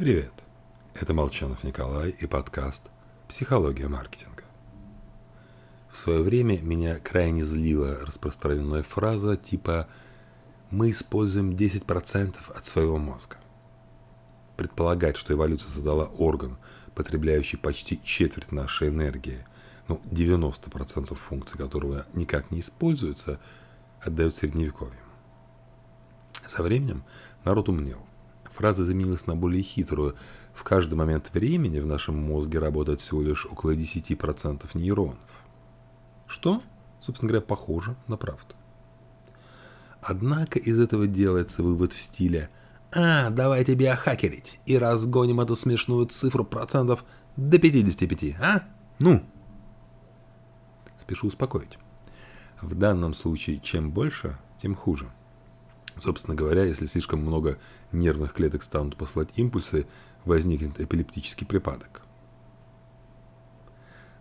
Привет! Это Молчанов Николай и подкаст «Психология маркетинга». В свое время меня крайне злила распространенная фраза типа «мы используем 10% от своего мозга». Предполагать, что эволюция создала орган, потребляющий почти четверть нашей энергии, ну 90% функций которого никак не используются, отдают средневековьем. Со временем народ умнел фраза заменилась на более хитрую. В каждый момент времени в нашем мозге работает всего лишь около 10% нейронов. Что, собственно говоря, похоже на правду. Однако из этого делается вывод в стиле «А, давайте биохакерить и разгоним эту смешную цифру процентов до 55, а? Ну!» Спешу успокоить. В данном случае чем больше, тем хуже – Собственно говоря, если слишком много нервных клеток станут посылать импульсы, возникнет эпилептический припадок.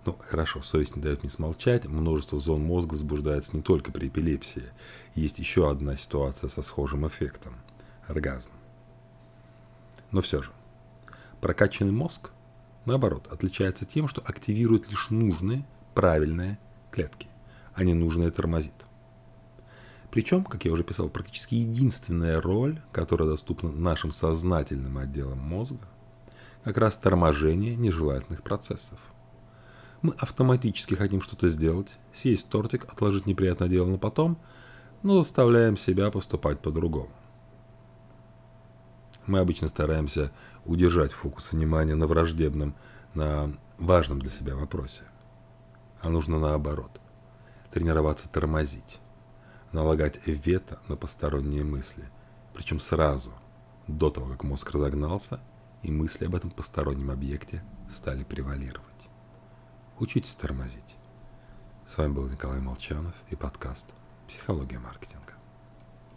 Ну, хорошо, совесть не дает мне смолчать. Множество зон мозга возбуждается не только при эпилепсии. Есть еще одна ситуация со схожим эффектом – оргазм. Но все же, прокачанный мозг, наоборот, отличается тем, что активирует лишь нужные, правильные клетки, а не нужные тормозит. Причем, как я уже писал, практически единственная роль, которая доступна нашим сознательным отделам мозга, как раз торможение нежелательных процессов. Мы автоматически хотим что-то сделать, съесть тортик, отложить неприятное дело на потом, но заставляем себя поступать по-другому. Мы обычно стараемся удержать фокус внимания на враждебном, на важном для себя вопросе. А нужно наоборот. Тренироваться тормозить налагать вето на посторонние мысли, причем сразу, до того, как мозг разогнался, и мысли об этом постороннем объекте стали превалировать. Учитесь тормозить. С вами был Николай Молчанов и подкаст «Психология маркетинга».